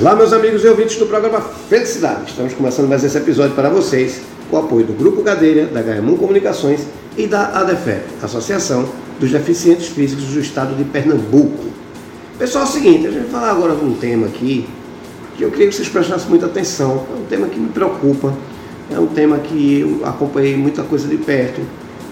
Olá, meus amigos e ouvintes do programa Felicidade. Estamos começando mais esse episódio para vocês com o apoio do Grupo Cadeira, da Gaemon Comunicações e da ADEFEP, Associação dos Deficientes Físicos do Estado de Pernambuco. Pessoal, é o seguinte, a gente vai falar agora de um tema aqui que eu queria que vocês prestassem muita atenção. É um tema que me preocupa, é um tema que eu acompanhei muita coisa de perto.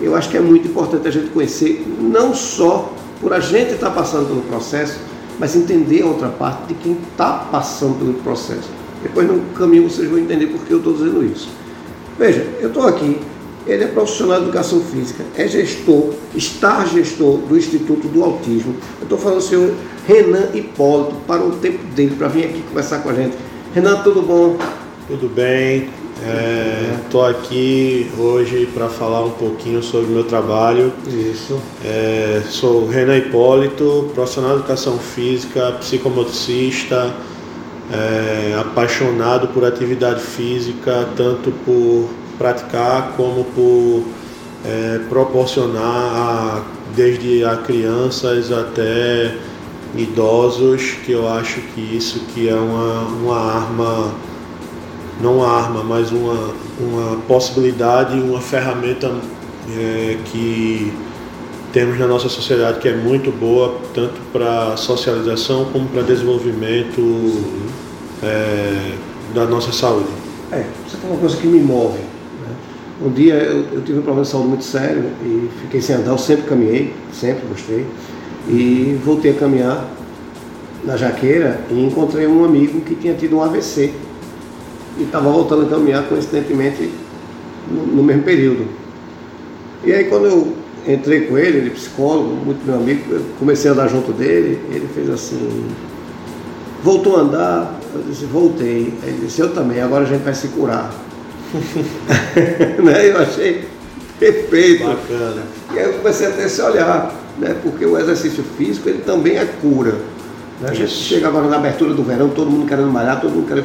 Eu acho que é muito importante a gente conhecer, não só por a gente estar passando pelo processo, mas entender a outra parte de quem está passando pelo processo. Depois no caminho vocês vão entender por que eu estou dizendo isso. Veja, eu estou aqui, ele é profissional de educação física, é gestor, está gestor do Instituto do Autismo. Eu estou falando do senhor Renan Hipólito, para o tempo dele, para vir aqui conversar com a gente. Renan, tudo bom? Tudo bem, Estou é, aqui hoje para falar um pouquinho sobre o meu trabalho. Isso. É, sou Renan Hipólito, profissional de educação física, psicomotricista, é, apaixonado por atividade física, tanto por praticar como por é, proporcionar a, desde a crianças até idosos, que eu acho que isso que é uma, uma arma não uma arma, mas uma, uma possibilidade, uma ferramenta é, que temos na nossa sociedade que é muito boa, tanto para socialização como para desenvolvimento é, da nossa saúde. É, você falou uma coisa que me move. Né? Um dia eu, eu, tive um problema de saúde muito sério e fiquei sem andar, eu sempre caminhei, sempre gostei. E voltei a caminhar na jaqueira e encontrei um amigo que tinha tido um AVC e estava voltando a caminhar coincidentemente no, no, mesmo período. E aí quando eu entrei com ele, ele é psicólogo, muito meu amigo, comecei a andar junto dele, ele fez assim, voltou a andar, eu disse, voltei. Aí ele disse, eu também, agora a gente vai se curar. né? Eu achei perfeito. Bacana. E aí eu comecei a ter esse olhar, né? porque o exercício físico ele também é cura. Né? A gente chega agora na abertura do verão, todo mundo querendo malhar, todo mundo querendo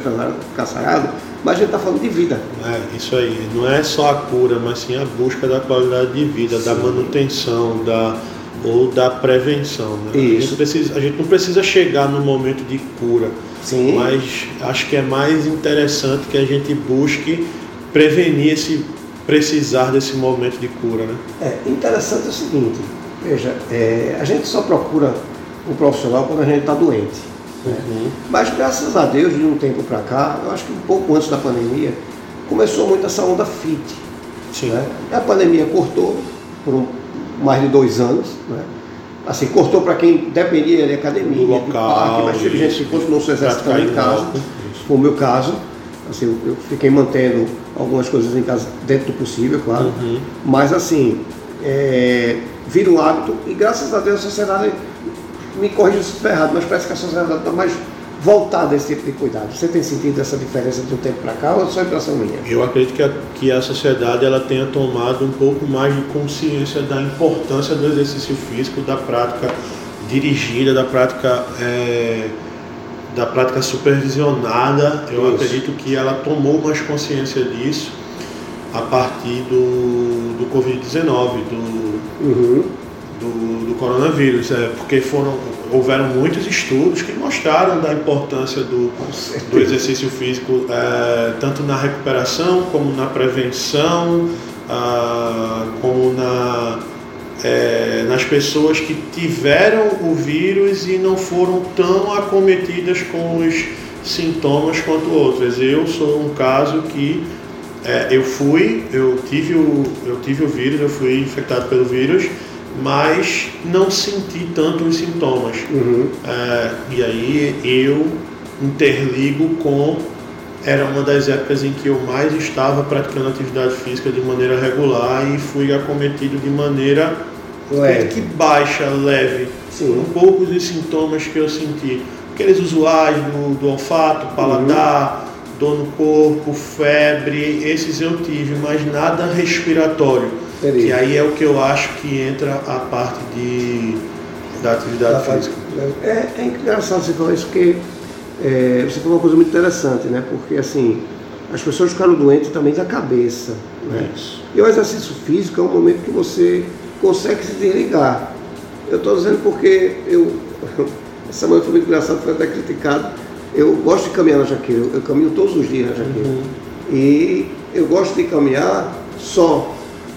ficar sarado, mas a gente está falando de vida. É, isso aí. Não é só a cura, mas sim a busca da qualidade de vida, sim. da manutenção, da, ou da prevenção. Né? Isso. A, gente precisa, a gente não precisa chegar no momento de cura, sim. mas acho que é mais interessante que a gente busque prevenir esse precisar desse momento de cura. Né? É interessante é o seguinte, veja, é, a gente só procura o profissional quando a gente está doente. Né? Uhum. Mas graças a Deus, de um tempo para cá, eu acho que um pouco antes da pandemia, começou muito essa onda fit. Sim. Né? A pandemia cortou por um, mais de dois anos. Né? Assim, cortou para quem dependia de academia, do local, de parque, mas teve gente que continuou se exercitando em casa. Foi o meu caso. Assim, eu fiquei mantendo algumas coisas em casa dentro do possível, claro. Uhum. Mas assim, é, vira um hábito e graças a Deus a sociedade me corrija se estiver errado, mas parece que a sociedade está mais voltada a esse tipo de cuidado. Você tem sentido essa diferença de um tempo para cá ou é só impressão minha? Eu acredito que a, que a sociedade ela tenha tomado um pouco mais de consciência da importância do exercício físico, da prática dirigida, da prática é, da prática supervisionada. Eu Isso. acredito que ela tomou mais consciência disso a partir do, do Covid-19, do, uhum do, do coronavírus, é, porque foram, houveram muitos estudos que mostraram da importância do, do exercício físico, é, tanto na recuperação como na prevenção, ah, como na, é, nas pessoas que tiveram o vírus e não foram tão acometidas com os sintomas quanto outras. Eu sou um caso que é, eu fui, eu tive, o, eu tive o vírus, eu fui infectado pelo vírus, mas não senti tanto os sintomas. Uhum. É, e aí eu interligo com. Era uma das épocas em que eu mais estava praticando atividade física de maneira regular e fui acometido de maneira leve. que baixa, leve. Sim. Um poucos os sintomas que eu senti. Aqueles usuais do, do olfato, paladar, uhum. dor no corpo, febre, esses eu tive, mas nada respiratório e aí é o que eu acho que entra a parte de, da atividade da física. É, é engraçado você falar isso, porque é, você falou uma coisa muito interessante, né? Porque assim, as pessoas ficaram doentes também da cabeça. Né? Isso. E o exercício físico é um momento que você consegue se desligar. Eu estou dizendo porque eu. Essa semana foi muito engraçado, foi até criticado, Eu gosto de caminhar na jaqueira, eu, eu caminho todos os dias na jaqueira. Uhum. E eu gosto de caminhar só,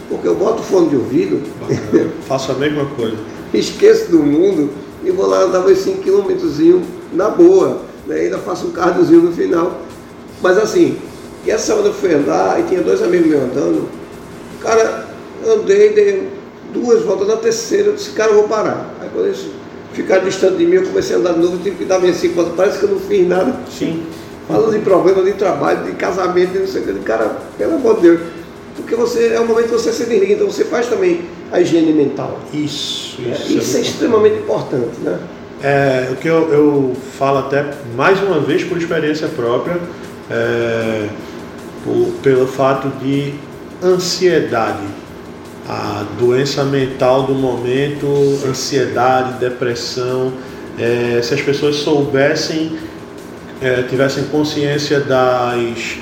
porque eu boto fone de ouvido, Bacana. Faço a mesma coisa. esqueço do mundo e vou lá andar meus 5 km na boa. Né? Ainda faço um cardiozinho no final. Mas assim, e essa semana eu fui andar e tinha dois amigos meus andando. Cara, andei, dei duas voltas, na terceira eu disse, cara, eu vou parar. Aí quando eles ficaram distante de mim, eu comecei a andar de novo, tive que dar minhas cinco voltas, parece que eu não fiz nada. Sim. Falando de problema de trabalho, de casamento, de não sei o que, cara, pelo amor de Deus. Porque você, é o momento que você se desliga, então você faz também a higiene mental. Isso, É, isso. Isso é muito extremamente importante, né? É, o que eu, eu falo até mais uma vez por experiência própria, é, por- pelo fato de ansiedade, a doença mental do momento, ansiedade, depressão, é, se as pessoas soubessem, é, tivessem consciência das,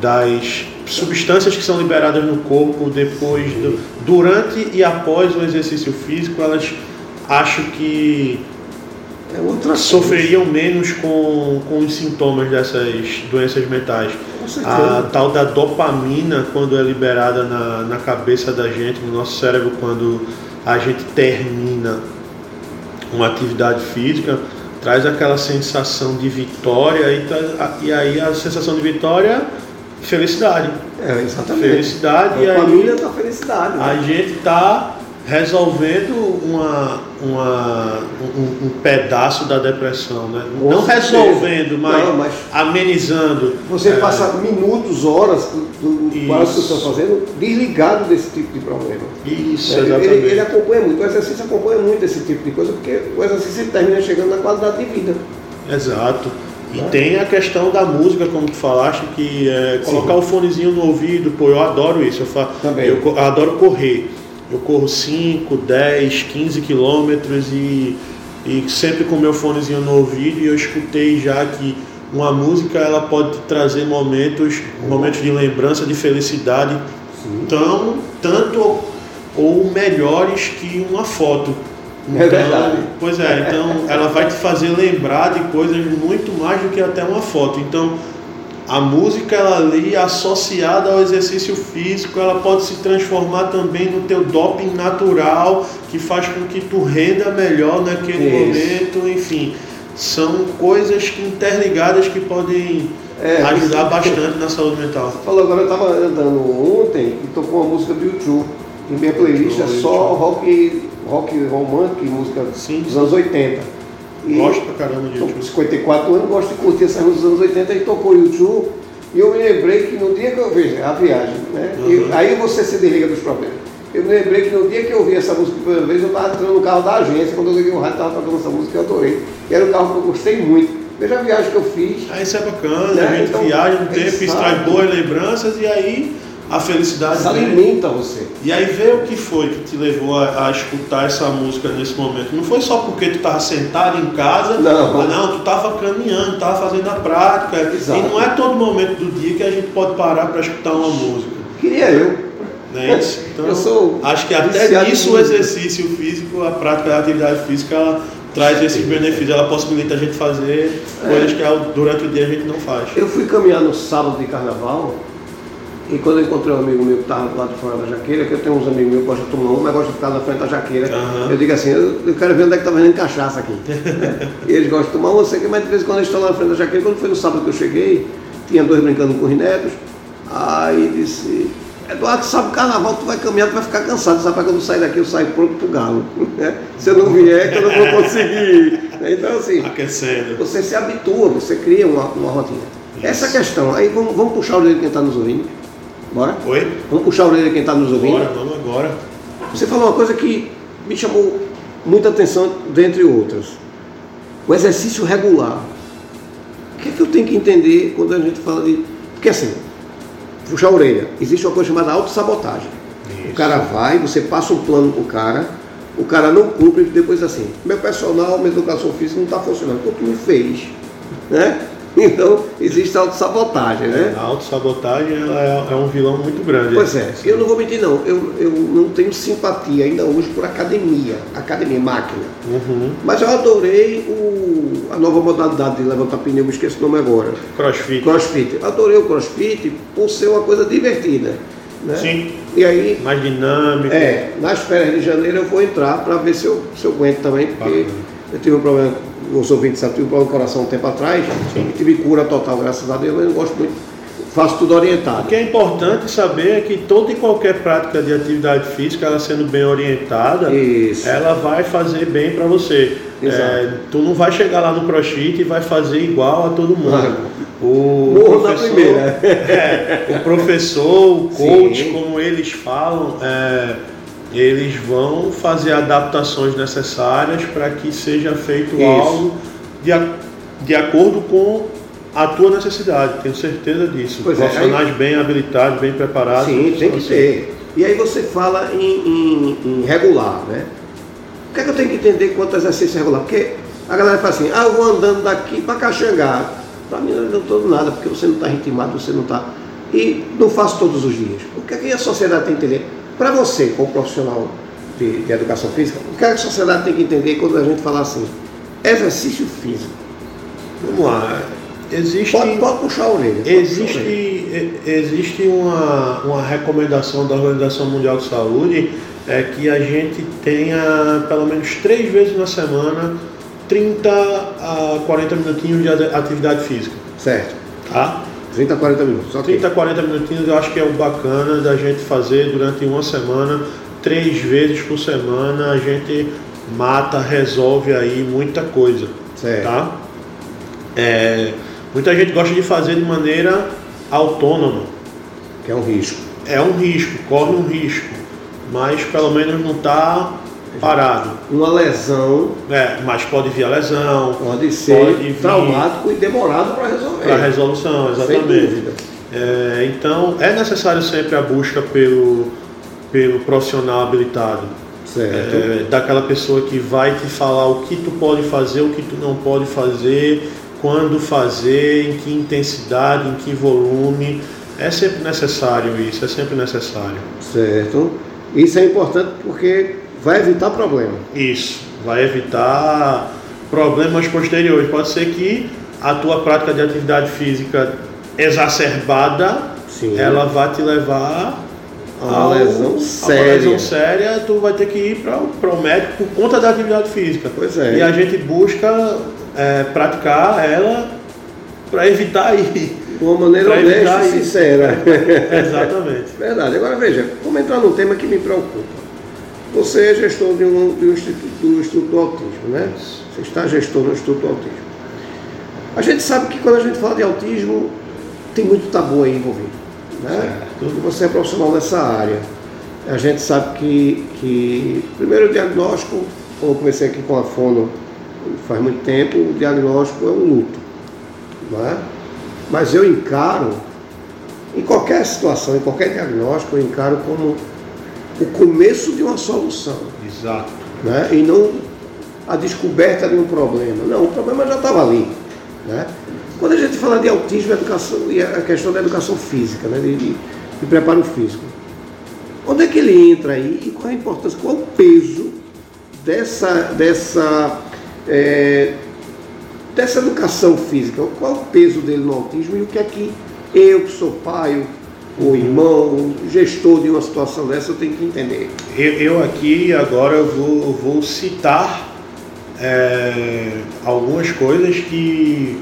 das substâncias que são liberadas no corpo depois, do, durante e após o exercício físico, elas acho que É outra coisa. sofreriam menos com, com os sintomas dessas doenças mentais. A tal da dopamina, quando é liberada na, na cabeça da gente, no nosso cérebro, quando a gente termina uma atividade física, traz aquela sensação de vitória e, e aí a sensação de vitória, felicidade. É, exatamente. Felicidade a família da felicidade. né? A gente está resolvendo uma, uma, um, um pedaço da depressão, né? Com Não certeza. resolvendo, mas, Não, mas- amenizando. Você É, passa minutos, horas do, do quase que você está fazendo desligado desse tipo de problema. Isso, Ele, exatamente. ele, ele acompanha muito, o exercício acompanha muito esse tipo de coisa, porque o exercício termina chegando na qualidade de vida. Exato. E tem a questão da música, como tu falaste, que é colocar o fonezinho no ouvido, pô, eu adoro isso. Eu, fa... Também. eu, eu adoro correr. Eu corro 5, 10, 15 quilômetros e, e sempre com meu fonezinho no ouvido e eu escutei já que uma música ela pode trazer momentos, momentos de lembrança, de felicidade tão, tanto ou melhores que uma foto. É verdade. Pois é, então ela vai te fazer lembrar de coisas muito mais do que até uma foto. Então a música ela ali associada ao exercício físico, ela pode se transformar também no teu doping natural, que faz com que tu renda melhor naquele Isso. momento, enfim. São coisas interligadas que podem É, ajudar bastante na saúde mental. Falou agora, eu estava andando ontem e tocou uma música do YouTube. E minha playlist é só rock, rock romântico e música Sim. dos anos 80. E Gosto pra caramba de YouTube. 54 anos, gosto de curtir essas músicas dos anos 80 e tocou YouTube. E eu me lembrei que no dia que eu vejo a viagem, né? Uhum. E aí você se desliga dos problemas. Eu me lembrei que no dia que eu ouvi essa música pela primeira vez, eu estava entrando no carro da agência, quando eu liguei o rádio, estava tocando essa música e eu adorei. E era um carro que eu gostei muito. Veja a viagem que eu fiz. Ah, isso é bacana, Né? a gente Então, viaja um tempo, exato. extrai boas lembranças e aí a felicidade Isso vem. alimenta você. E aí vê o que foi que te levou a, a escutar essa música nesse momento. Não foi só porque tu estava sentado em casa, Não. mas não, tu estava caminhando, estava fazendo a prática. Exato. E não é todo momento do dia que a gente pode parar para escutar uma música. Queria eu. Né? Então, Eu sou acho que até nisso o exercício físico, a prática da atividade física, ela traz esses benefícios, ela possibilita a gente fazer coisas que durante o dia a gente não faz. Eu fui caminhar no sábado de carnaval e quando eu encontrei um amigo meu que estava lá de fora da jaqueira, que eu tenho uns amigos meus que gostam de tomar uma, mas gostam de ficar na frente da jaqueira, Aham. eu digo assim, eu, eu quero ver onde é que está vendendo cachaça aqui. né? e eles gostam de tomar uma, sei que, mas de vez em quando eles estão lá na frente da jaqueira, quando foi no sábado que eu cheguei, tinha dois brincando com os netos, aí disse, Eduardo, sabe o carnaval, tu vai caminhar, tu vai ficar cansado, sabe quando eu sair daqui eu saio pronto pro galo. né? Se eu não vier, que eu não vou conseguir. Então assim, Aquecendo. você se habitua, você cria uma, uma rotina. Isso. Essa questão, aí vamos, vamos puxar a orelha de quem está nos ouvindo. Bora? Oi? Vamos puxar a orelha quem está nos ouvindo. Agora, vamos agora. Você falou uma coisa que me chamou muita atenção, dentre outras. O exercício regular. O que é que eu tenho que entender quando a gente fala de. Porque assim, puxar a orelha, existe uma coisa chamada autossabotagem. O cara vai, você passa um plano pro cara, o cara não cumpre, depois assim, meu personal, minha educação física não está funcionando, porque tu não fez. Né? Então, existe a autossabotagem, né? A autossabotagem é, é um vilão muito grande. Pois é, eu não vou mentir não, eu, eu não tenho simpatia ainda hoje por academia, academia, máquina. Uhum. Mas eu adorei o, a nova modalidade de levantar pneu, me esqueço o nome agora. Crossfit. Crossfit. Adorei o crossfit por ser uma coisa divertida. Né? Sim. E aí, Mais dinâmico. é, nas férias de janeiro eu vou entrar para ver se eu, se eu aguento também, porque Bacana. eu tive um problema, os ouvintes sabem, tive um coração um tempo atrás, e tive cura total, graças a Deus, mas eu gosto muito, faço tudo O orientado. que é importante saber é que toda e qualquer prática de atividade física, ela sendo bem orientada, Isso. ela vai fazer bem para você. É, tu não vai chegar lá no crossfit e vai fazer igual a todo mundo. O morro na primeira. é, o professor, o coach, Sim. como eles falam, é, eles vão fazer adaptações necessárias para que seja feito Isso. algo de, a- de acordo com a tua necessidade. Tenho certeza disso. Pois é, Profissionais bem habilitados, bem preparados. Sim, tem que Assim, ter. E aí você fala em, em- em regular, né? O que é que eu tenho que entender quanto ao exercício regular? Porque a galera fala assim, ah, eu vou andando daqui para Caxangá. Para mim não adiantou nada, porque você não está ritmado, você não está. E não faço todos os dias. O que é que a sociedade tem que entender? Para você, como profissional de, de educação física, o que a sociedade tem que entender quando a gente fala assim? Exercício físico. Vamos lá. Existe, Pode, pode puxar a orelha. puxar a orelha. existe, existe uma, uma recomendação da Organização Mundial de Saúde é que a gente tenha pelo menos três vezes na semana 30 a 40 minutinhos de ati- atividade física. Certo. Tá? 30 a 40 minutos. ok. 30 a 40 minutinhos eu acho que é o bacana da gente fazer durante uma semana, três vezes por semana, a gente mata, resolve aí muita coisa. Certo. Tá? É, muita gente gosta de fazer de maneira autônoma. Que é um risco. É um risco, corre um risco, mas pelo menos não está parado. Uma lesão É, mas pode vir a lesão, pode ser Pode vir. traumático e demorado para resolver. para resolução, exatamente. É, então é necessário sempre a busca pelo, pelo profissional habilitado. Certo. É, daquela pessoa que vai te falar o que tu pode fazer, o que tu não pode fazer, quando fazer, em que intensidade, em que volume. É sempre necessário isso, é sempre necessário. Certo. Isso é importante porque vai evitar problema. Isso vai evitar problemas posteriores. Pode ser que a tua prática de atividade física exacerbada, Sim. ela vai te levar A uma lesão a uma séria. lesão séria, tu vai ter que ir para o médico por conta da atividade física. Pois é. E a gente busca é, praticar ela para evitar ir. De uma maneira Pra honesta e sincera. Exatamente. Verdade. Agora veja, vamos entrar num tema que me preocupa. Você é gestor de um, de um instituto, do Instituto do Autismo, né? Você está gestor no Instituto do Autismo. A gente sabe que quando a gente fala de autismo, tem muito tabu aí envolvido. Né? Certo. Você é profissional dessa área. A gente sabe que, que primeiro o diagnóstico, como eu comecei aqui com a fono faz muito tempo, o diagnóstico é um luto. Não é? Mas eu encaro, em qualquer situação, em qualquer diagnóstico, eu encaro como o começo de uma solução. Exato. Né? E não a descoberta de um problema. Não, o problema já estava ali. Né? Quando a gente fala de autismo educação, e a questão da educação física, né? de, de, de preparo físico, onde é que ele entra aí e qual a importância, qual o peso dessa, dessa, é, dessa educação física? Qual o peso dele no autismo e o que é que eu, que sou pai, o irmão, o gestor de uma situação dessa, eu tenho que entender? Eu, eu aqui agora vou, vou citar é, algumas coisas que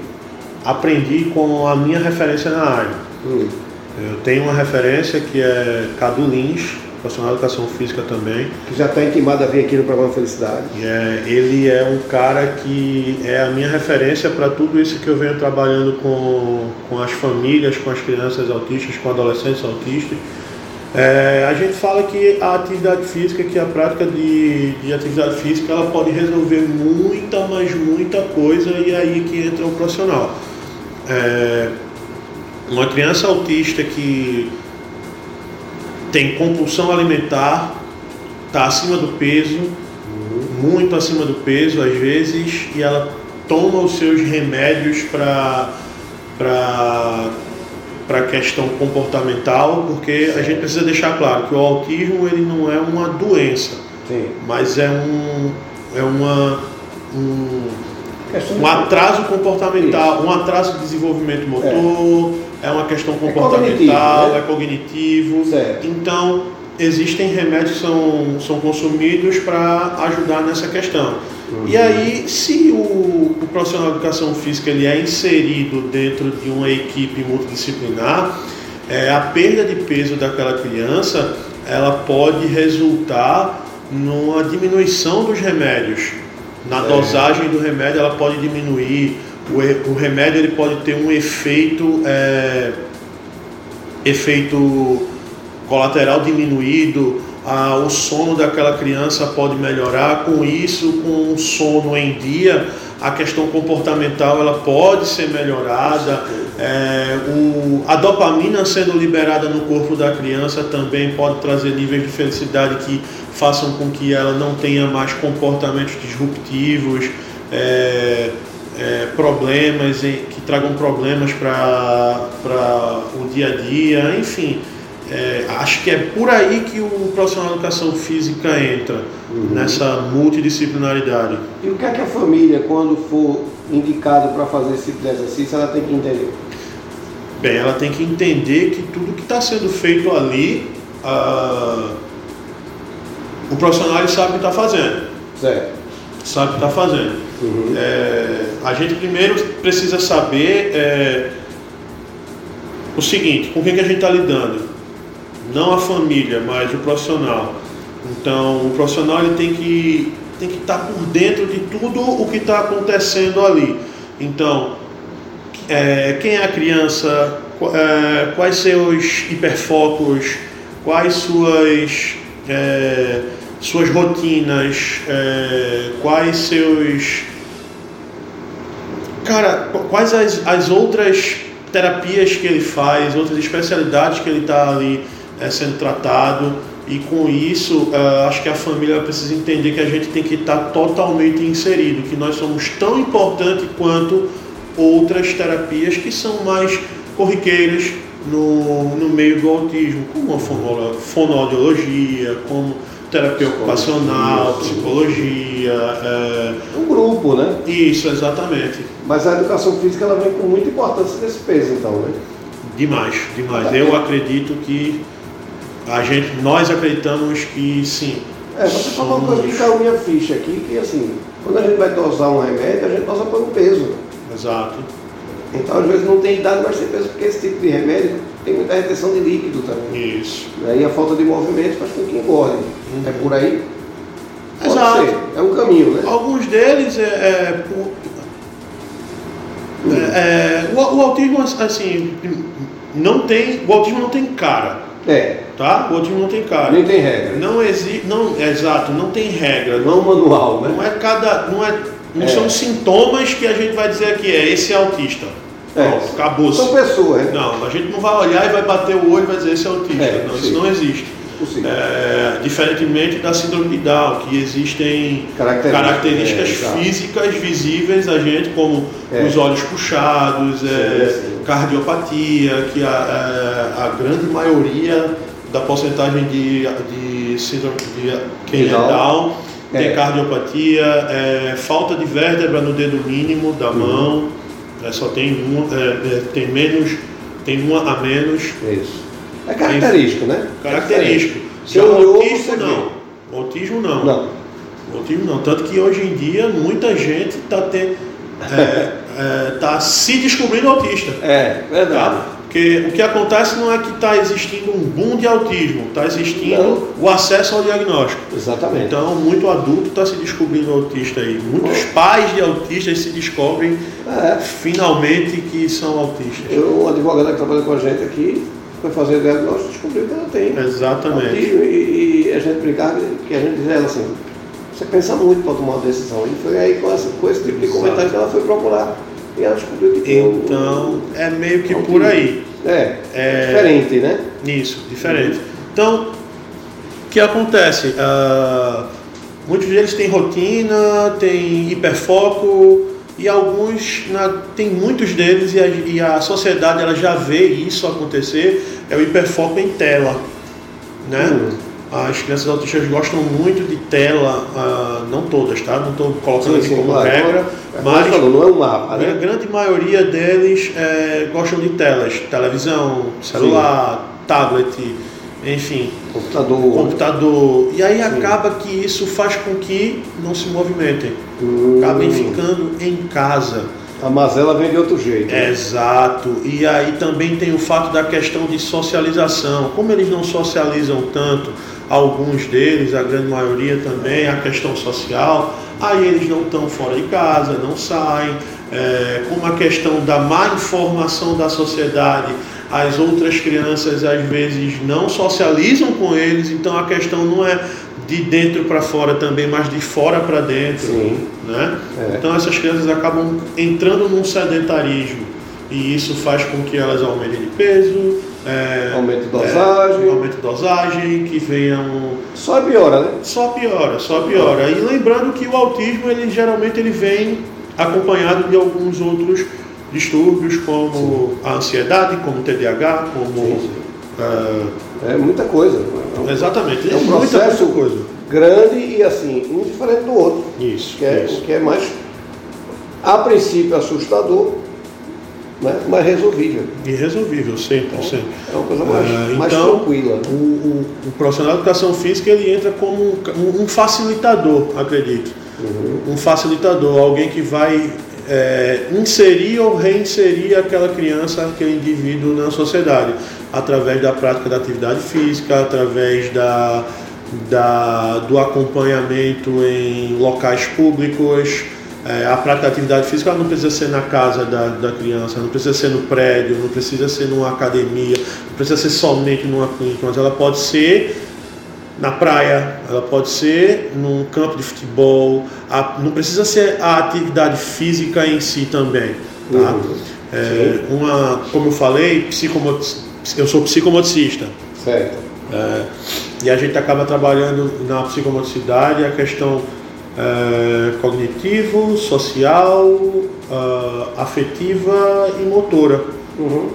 aprendi com a minha referência na área. Hum, Eu tenho uma referência que é Cadu Lins, profissional de educação física também. que já está intimado a vir aqui no programa Felicidade. É, ele é um cara que é a minha referência para tudo isso que eu venho trabalhando com, com as famílias, com as crianças autistas, com adolescentes autistas. É, a gente fala que a atividade física, que a prática de, de atividade física, ela pode resolver muita, mas muita coisa e é aí que entra o profissional. É, uma criança autista que tem compulsão alimentar, está acima do peso, muito acima do peso às vezes, e ela toma os seus remédios para para a questão comportamental, porque a gente precisa deixar claro que o autismo ele não é uma doença, Sim. mas é um é uma um, um atraso comportamental, um atraso de desenvolvimento motor, é, é uma questão comportamental, é cognitivo. Né? É cognitivo. Então existem remédios que são, são consumidos para ajudar nessa questão. Uhum. E aí, se o, o, profissional de educação física ele é inserido dentro de uma equipe multidisciplinar, é, a perda de peso daquela criança ela pode resultar numa diminuição dos remédios. Na é. dosagem do remédio ela pode diminuir, o, o remédio ele pode ter um efeito, é, efeito colateral diminuído, ah, o sono daquela criança pode melhorar. Com isso, com o sono em dia, a questão comportamental ela pode ser melhorada. É, o, a dopamina sendo liberada no corpo da criança também pode trazer níveis de felicidade que façam com que ela não tenha mais comportamentos disruptivos. É, é, problemas que tragam problemas para o dia a dia, enfim. É, acho que é por aí que o profissional de educação física entra, uhum. nessa multidisciplinaridade. E o que é que a família, quando for indicada para fazer esse tipo de exercício, ela tem que entender? Bem, ela tem que entender que tudo que está sendo feito ali, o profissional sabe o que está fazendo. Certo. Sabe o que está fazendo. Uhum. É, a gente primeiro precisa saber é, o seguinte, com quem que a gente está lidando não a família, mas o profissional. Então, o profissional ele tem que tem que estar por dentro de tudo o que está acontecendo ali. Então, é, quem é a criança, é, quais seus hiperfocos, quais suas é, suas rotinas, é, quais seus cara, quais as, as outras terapias que ele faz, outras especialidades que ele está ali é, sendo tratado. E com isso uh, acho que a família precisa entender que a gente tem que estar totalmente inserido, que nós somos tão importantes quanto outras terapias que são mais corriqueiras no, no meio do autismo, como a fonoaudiologia, como terapia ocupacional, psicologia. É... Um grupo, né? Isso, exatamente. Mas a educação física ela vem com muita importância nesse peso, então, né? Demais, demais. Eu acredito que a gente, nós acreditamos que sim. É, você somos... falou uma coisa que caiu minha ficha aqui, que assim, quando a gente vai dosar um remédio, a gente dosa pelo peso. Exato. Então, às vezes não tem idade, mas tem peso, porque esse tipo de remédio tem muita retenção de líquido também. Isso. E aí a falta de movimento faz com que engorde. Uhum. É por aí? Pode Exato. Ser. É um caminho, né? Alguns deles é, é, por, é, é o, o, autismo assim não tem o autismo não tem cara é. Tá? O autismo não tem cara. Nem tem regra. Não existe. Não, exato, não tem regra. Não, não manual, né? Não é cada. Não, é, não é. são sintomas que a gente vai dizer aqui, é esse é autista. É. Pronto, acabou. São pessoas, né? Não, a gente não vai olhar e vai bater o olho e vai dizer esse é autista. É, não, isso não existe. É, diferentemente da síndrome de Down, que existem características, características é, físicas visíveis a gente, como é. os olhos puxados, é, cardiopatia, que a, a, grande maioria da porcentagem de, de síndrome de quem é Down tem é. cardiopatia, falta de vértebra no dedo mínimo da uhum. mão, só tem um, tem menos, tem uma a menos. Isso. É característico, né? Característico. Se o autismo não. O autismo não. Não. O autismo não. Tanto que hoje em dia muita gente está é, é, tá se descobrindo autista. É, verdade. Tá? Porque o que acontece não é que está existindo um boom de autismo, está existindo não. o acesso ao diagnóstico. Exatamente. Então, muito adulto está se descobrindo autista aí. Muitos pais de autistas se descobrem é. finalmente que são autistas. Eu, um advogado que trabalha com a gente aqui, foi fazer o diagnóstico e descobriu que ela tem. Exatamente. Autismo, e, e, a gente brincava que a gente dizia assim, você pensa muito para tomar uma decisão. E foi aí com, essa, com esse tipo de comentário que ela foi procurar. E ela descobriu que tem Então, um, é meio que por aí. É, é, diferente, né? Isso, diferente. Então, o que acontece? Uh, muitos deles têm rotina, têm hiperfoco, e alguns, na, tem muitos deles e a, e a, sociedade ela já vê isso acontecer, é o hiperfoco em tela. Né? Uhum. As crianças autistas gostam muito de tela, uh, não todas, tá? Não estou colocando sim, aqui como claro, regra, é mas falou, não é um mapa, né? a grande maioria deles é, gostam de telas, televisão, celular, sim. tablet, enfim, computador. computador. E aí Sim. acaba que isso faz com que não se movimentem. Hum. Acabem ficando em casa. A mazela vem de outro jeito. Né? Exato. E aí também tem o fato da questão de socialização. Como eles não socializam tanto, alguns deles, a grande maioria também, a questão social, aí eles não estão fora de casa, não saem. É, como a questão da má informação da sociedade as outras crianças às vezes não socializam com eles, então a questão não é de dentro para fora também, mas de fora para dentro. Sim. Né? É. Então essas crianças acabam entrando num sedentarismo e isso faz com que elas aumentem de peso, é, aumente dosagem, é, aumente dosagem, que venham só piora, né? Só piora, só piora. E lembrando que o autismo ele geralmente ele vem acompanhado de alguns outros distúrbios como sim. a ansiedade, como o TDAH, como. Sim, sim. Uh, é muita coisa. É um, exatamente. É um processo muita, coisa. grande e assim, um diferente do outro. Isso. Que é, isso. Que é mais, a princípio, assustador, né? mas resolvível. E resolvível, sempre, então, sempre. É uma coisa mais, uh, mais então, tranquila. O, o, o, profissional de educação física ele entra como um, um facilitador, acredito. Uhum. Um facilitador, alguém que vai é, inserir ou reinserir aquela criança, aquele indivíduo na sociedade, através da prática da atividade física, através da, da, do acompanhamento em locais públicos. É, a prática da atividade física não precisa ser na casa da, da criança, não precisa ser no prédio, não precisa ser numa academia, não precisa ser somente numa clínica, mas ela pode ser na praia, ela pode ser num campo de futebol, a, não precisa ser a atividade física em si também. Tá? Uhum. É, uma, como eu falei, eu sou psicomoticista. Certo. É, e a gente acaba trabalhando na psicomoticidade a questão é, cognitivo, social, uh, afetiva e motora. Uhum.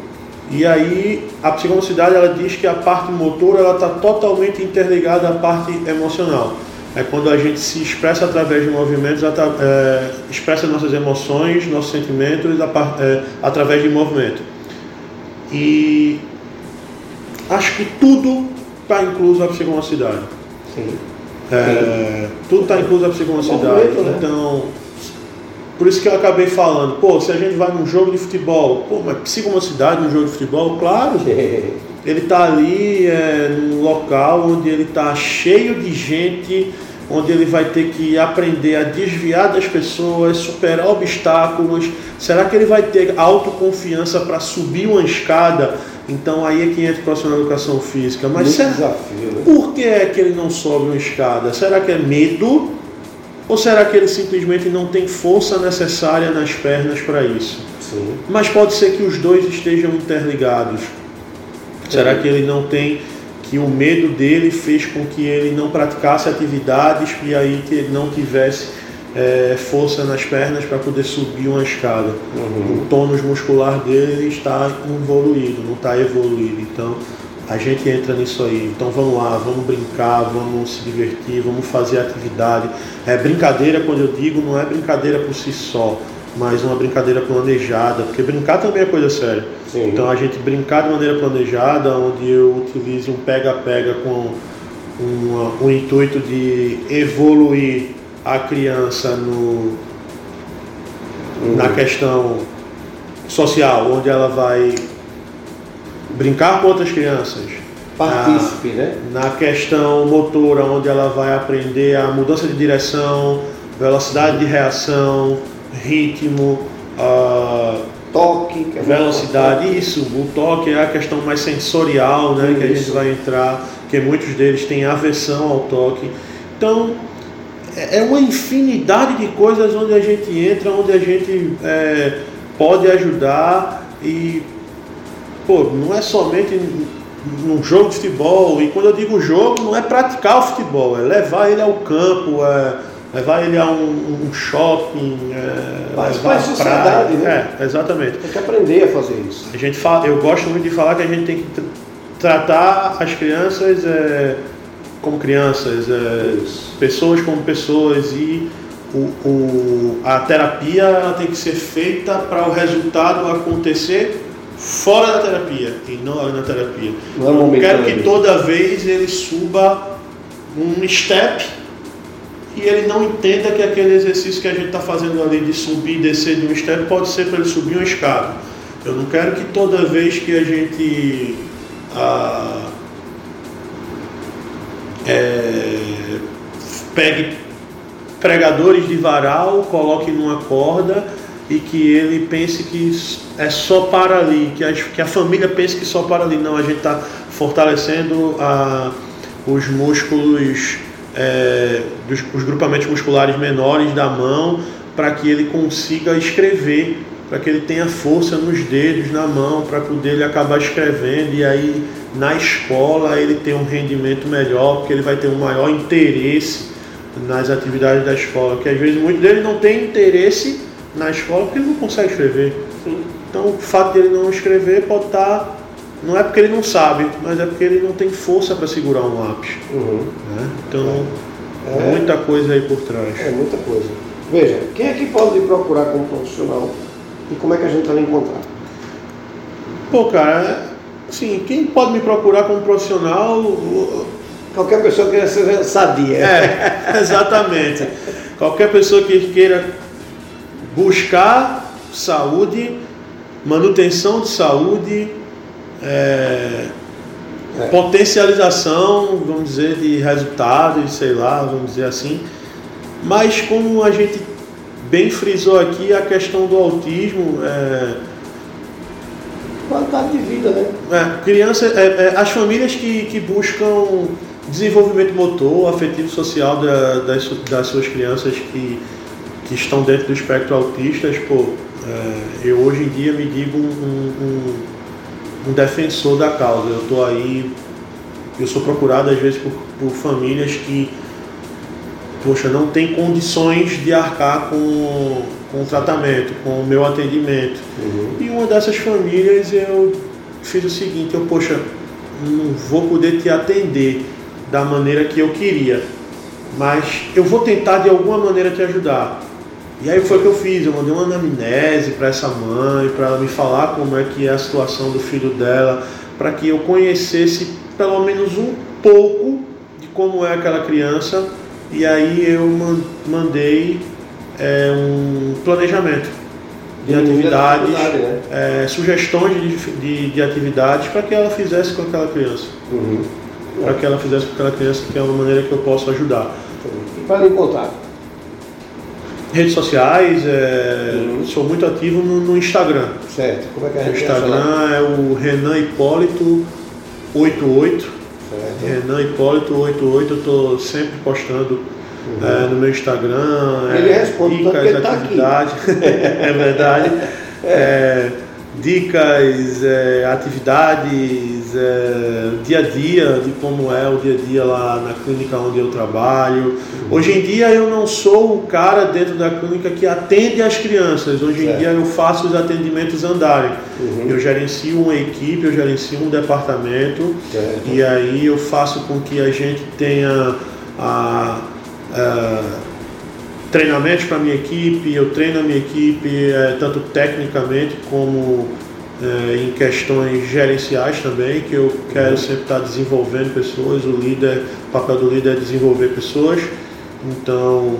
E aí a psicomotricidade ela diz que a parte motora ela está totalmente interligada à parte emocional. É quando a gente se expressa através de movimentos, é, expressa nossas emoções, nossos sentimentos é, através de movimento. E acho que tudo está incluso a psicomotricidade. Sim. É, tudo está incluso a psicomotricidade. Né? Então, por isso que eu acabei falando, pô, se a gente vai num jogo de futebol, pô, mas psicomocidade num jogo de futebol, claro. ele está ali é, num local onde ele está cheio de gente, onde ele vai ter que aprender a desviar das pessoas, superar obstáculos. Será que ele vai ter autoconfiança para subir uma escada? Então aí é que entra o profissional de educação física. Mas será, desafio, né? por que é que ele não sobe uma escada? Será que é medo? Ou será que ele simplesmente não tem força necessária nas pernas para isso? Sim. Mas pode ser que os dois estejam interligados. Será que ele não tem que o medo dele fez com que ele não praticasse atividades e aí que ele não tivesse é, força nas pernas para poder subir uma escada? Uhum. O tônus muscular dele está evoluído, não está evoluído. Então a gente entra nisso aí. Então vamos lá, vamos brincar, vamos se divertir, vamos fazer atividade. É brincadeira, quando eu digo, não é brincadeira por si só, mas uma brincadeira planejada, porque brincar também é coisa séria. Sim. Então a gente brincar de maneira planejada, onde eu utilize um pega-pega com uma, um intuito de evoluir a criança no, uhum. na questão social, onde ela vai brincar com outras crianças. Partícipe, né? Na questão motora, onde ela vai aprender a mudança de direção, velocidade de reação, ritmo, uh, toque, é velocidade, isso, o toque é a questão mais sensorial, né, que a gente vai entrar, que muitos deles têm aversão ao toque. Então, é, é uma infinidade de coisas onde a gente entra, onde a gente é, pode ajudar e pô, não é somente num jogo de futebol, e quando eu digo jogo, não é praticar o futebol, é levar ele ao campo, é levar ele a um, um shopping, é, levar a sociedade, né? É, exatamente. Tem que aprender a fazer isso. A gente fala, eu gosto muito de falar que a gente tem que tratar as crianças é, como crianças, é, pessoas como pessoas e o, o, a terapia tem que ser feita para o resultado acontecer fora da terapia e não na terapia. Não, é não quero que toda vez ele suba um step e ele não entenda que aquele exercício que a gente está fazendo ali de subir e descer de um step pode ser para ele subir uma escada. Eu não quero que toda vez que a gente ah, é, pegue pregadores de varal, coloque numa corda e que ele pense que é só para ali, que a, que a família pense que só para ali. Não, a gente está fortalecendo a, os músculos, é, dos, os grupamentos musculares menores da mão para que ele consiga escrever, para que ele tenha força nos dedos, na mão, para poder ele acabar escrevendo e aí na escola ele ter um rendimento melhor, porque ele vai ter um maior interesse nas atividades da escola, que às vezes muitos deles não têm interesse na escola porque ele não consegue escrever. Então o fato de ele não escrever pode estar. Não é porque ele não sabe, mas é porque ele não tem força para segurar um lápis. Uhum. Né? Então, é. muita coisa aí por trás. É muita coisa. Veja, quem é que pode procurar como profissional e como é que a gente vai encontrar? Pô, cara, assim, quem pode me procurar como profissional. Qualquer pessoa queira ser sadia. É, exatamente. Qualquer pessoa que queira buscar saúde, manutenção de saúde, é, é. potencialização, vamos dizer, de resultados, sei lá, vamos dizer assim. Mas como a gente bem frisou aqui, a questão do autismo é, qualidade de vida, né? É, criança, é, é, as famílias que, que buscam desenvolvimento motor, afetivo social da, das, das suas crianças que que estão dentro do espectro autistas, pô, é, eu hoje em dia me digo um, um, um defensor da causa. Eu estou aí, eu sou procurado às vezes por, por famílias que, poxa, não tem condições de arcar com, com o tratamento, com o meu atendimento. Uhum. E uma dessas famílias eu fiz o seguinte, eu, poxa, não vou poder te atender da maneira que eu queria, mas eu vou tentar de alguma maneira te ajudar. E aí foi o que eu fiz, eu mandei uma anamnese para essa mãe, para ela me falar como é que é a situação do filho dela, para que eu conhecesse pelo menos um pouco de como é aquela criança. E aí eu mandei é, um planejamento de atividades, né? é, sugestões de, de, de atividades para que ela fizesse com aquela criança. Uhum. Para que ela fizesse com aquela criança, que é uma maneira que eu posso ajudar. E para encontrar? Redes sociais, é, uhum. sou muito ativo no, no, Instagram. Certo. Como é que é a O Instagram é o Renan Hipólito 88. Certo. Renan Hipólito 88, eu estou sempre postando uhum. é, no meu Instagram. Ele é, responde dicas, tá atividades. é verdade. É, dicas, é, atividades, é, dia a dia, de como é o dia a dia lá na clínica onde eu trabalho. Uhum. Hoje em dia eu não sou o cara dentro da clínica que atende as crianças, hoje certo. em dia eu faço os atendimentos andarem. Uhum. Eu gerencio uma equipe, eu gerencio um departamento certo. e aí eu faço com que a gente tenha a, a treinamentos para a minha equipe, eu treino a minha equipe é, tanto tecnicamente como é, em questões gerenciais também, que eu quero sempre estar desenvolvendo pessoas, o líder, o papel do líder é desenvolver pessoas. Então,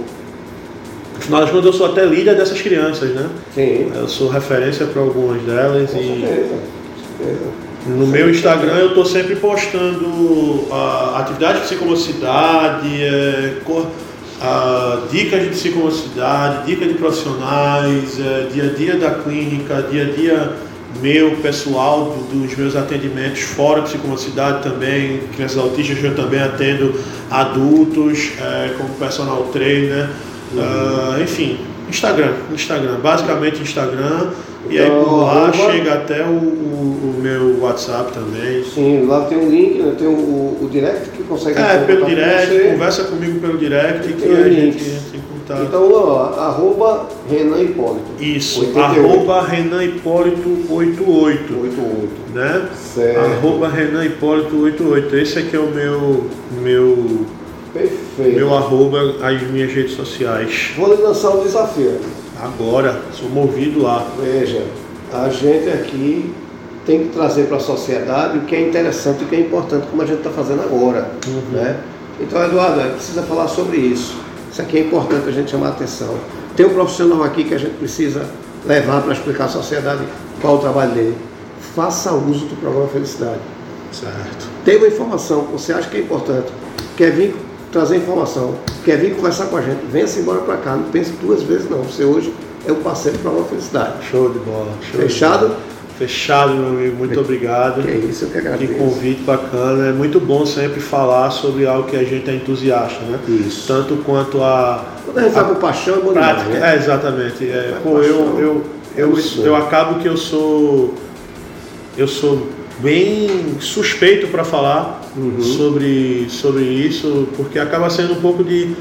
no final das contas, eu sou até líder dessas crianças, né? Sim. Eu sou referência para algumas delas Com e certeza. no meu Instagram eu estou sempre postando a atividade de psicomocidade, é, uh, dicas de psicomocidade, dicas de profissionais, uh, dia a dia da clínica, dia a dia meu, pessoal, do, dos meus atendimentos fora psicomocidade também, crianças autistas, eu também atendo adultos uh, como personal trainer, uhum. enfim, Instagram, Instagram, basicamente Instagram. E aí por então, lá chega até o, o, o, meu WhatsApp também. Sim, lá tem um link, né? tem o, o direct que consegue. É, pelo direct, conversa comigo pelo direct que a gente, tá. Então, ó, arroba Renan Hipólito. Isso, 88. arroba Renan Hipólito 88, 88. né? Certo. Arroba Renan Hipólito 88. Esse aqui é o meu, meu, Perfeito. meu arroba, as minhas redes sociais. Vou lhe lançar um desafio. Agora, sou movido lá. Veja, a gente aqui tem que trazer para a sociedade o que é interessante e o que é importante, como a gente está fazendo agora. Uhum. Né? Então, Eduardo, é, precisa falar sobre isso. Isso aqui é importante a gente chamar a atenção. Tem um profissional aqui que a gente precisa levar para explicar à sociedade qual o trabalho dele. Faça uso do programa Felicidade. Certo. Tem uma informação que você acha que é importante, quer vir trazer informação, quer vir conversar com a gente, venha-se embora para cá, não pense duas vezes não. Você hoje é um parceiro do programa Felicidade. Show de bola. show de Fechado? bola. Fechado, meu amigo. Muito obrigado. Que é isso, eu que Que agradeço. convite bacana. É muito bom sempre falar sobre algo que a gente é entusiasta, né? Isso. Tanto quanto a Quando a vai com paixão, é prática. né? É, exatamente. É, pô, eu, paixão. eu, É eu, um sonho. eu acabo que eu sou. Eu sou bem suspeito para falar Uhum. sobre, sobre isso, porque acaba sendo um pouco de.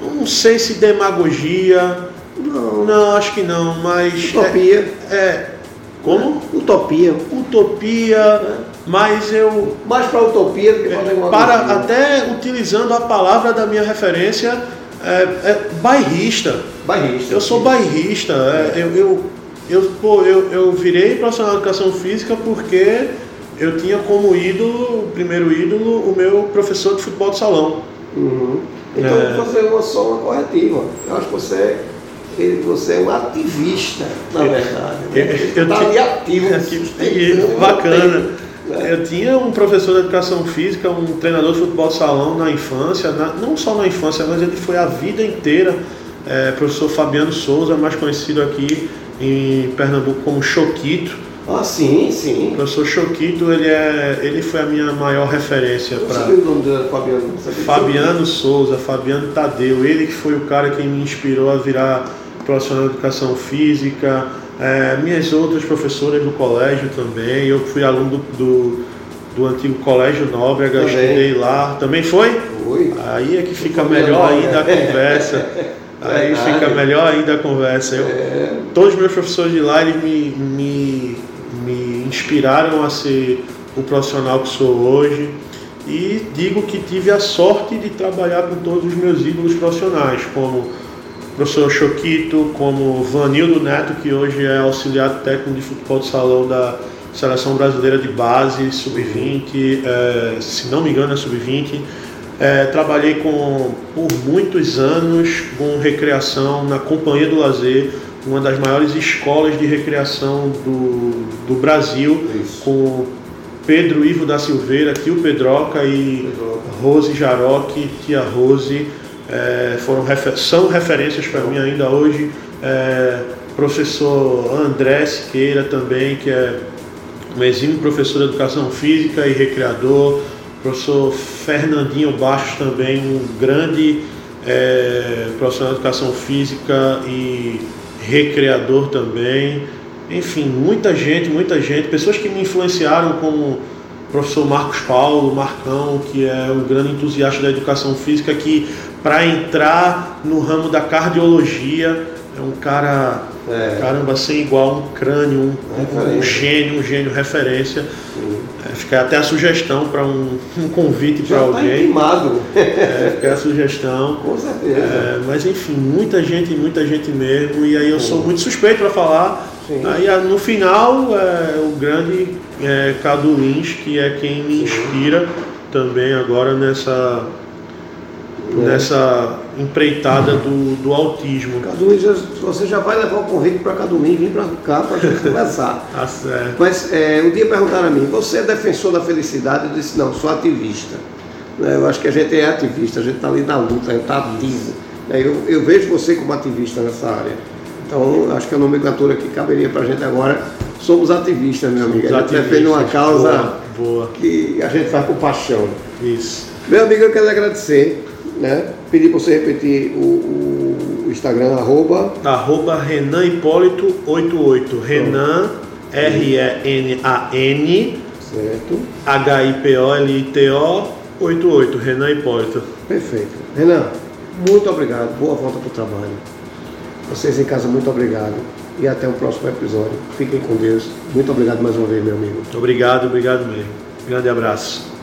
Não sei se demagogia. Não, Não, acho que não, mas. Utopia. É, é- como? Utopia. Utopia, mas eu Mais para utopia do que para demagogia. para até utilizando a palavra da minha referência é, é bairrista. Bairrista. Eu sou bairrista. é, eu, eu, eu, pô, eu, eu virei profissional de educação física porque eu tinha como ídolo, o primeiro ídolo, o meu professor de futebol de salão. Uhum. Então, É. vou fazer uma, só uma corretiva. Eu acho que você, ele- você é um ativista, na verdade. eu- Né? eu Está tinha- ativo, Aqui, sustentando, bacana. mantendo, né? Eu tinha um professor de educação física, um treinador de futebol de salão na infância, na- não só na infância, mas ele foi a vida inteira. É, professor Fabiano Souza, mais conhecido aqui em Pernambuco como Choquito. Ah, sim, O sim. professor Choquito, ele, é, ele foi a minha maior referência para o nome dele, Fabiano. Fabiano Souza, Fabiano Tadeu, ele que foi o cara que me inspirou a virar profissional de educação física, é, minhas outras professoras do colégio também, eu fui aluno do, do, do antigo Colégio Nóbrega, Também. estudei lá, também foi? Oi. Aí é que fica melhor ainda a né? conversa. Aí Verdade. fica melhor ainda a conversa. Eu, É, Todos os meus professores de lá eles me, me, me inspiraram a ser o profissional que sou hoje. E digo que tive a sorte de trabalhar com todos os meus ídolos profissionais, como professor Choquito, como Vanildo Neto, que hoje é auxiliar técnico de futebol de salão da Seleção Brasileira de Base, Sub-20, eh, se não me engano é Sub-20. Eh, trabalhei com, por muitos anos com recreação na Companhia do Lazer, uma das maiores escolas de recreação do, do Brasil, Isso. com Pedro Ivo da Silveira, tio Pedroca e Pedroca. Rose Jaroque, tia Rose, eh, foram são referências para mim ainda hoje. Eh, professor André Siqueira também, que é um exímio professor de educação física e recreador. Professor Fernandinho Bastos também, um grande eh, profissional de educação física e recreador também. Enfim, muita gente, muita gente, pessoas que me influenciaram como professor Marcos Paulo, Marcão, que é um grande entusiasta da educação física, que para entrar no ramo da cardiologia é um cara, É. caramba, sem igual, um crânio, um, um, gênio, um gênio, referência. sim. É, fica até a sugestão para um, um convite para está alguém. intimado. É, fica a sugestão. Com certeza. É, mas enfim, muita gente, muita gente mesmo, e aí eu sou muito suspeito para falar. Sim. Aí no final, é, o grande é, Cadu Lins, que é quem me inspira também agora nessa. Nessa empreitada do, do autismo. Caduim, já- você já vai levar o convite para Caduim e vir para cá para a gente conversar. Tá certo. Mas é, um dia perguntaram a mim, você é defensor da felicidade? Eu disse, não, sou ativista. Né, Eu acho que a gente é ativista, a gente está ali na luta, a gente está ativo. Eu, eu vejo você como ativista nessa área. Então, acho que a nomenclatura que caberia para a gente agora, somos ativistas, meu amigo. A gente defende uma causa Boa, boa. que a gente faz com paixão. Isso. Meu amigo, eu quero agradecer, né? Pedir para você repetir o, o Instagram, arroba, Arroba Renan Hipólito 88. Renan, R-E-N-A-N, certo? H-I-P-O-L-I-T-O 88. Renan Hipólito. Perfeito. Renan, muito obrigado. Boa volta para o trabalho. Vocês em casa, muito obrigado. E até o próximo episódio. Fiquem com Deus. Muito obrigado mais uma vez, meu amigo. Obrigado, obrigado mesmo. Grande abraço.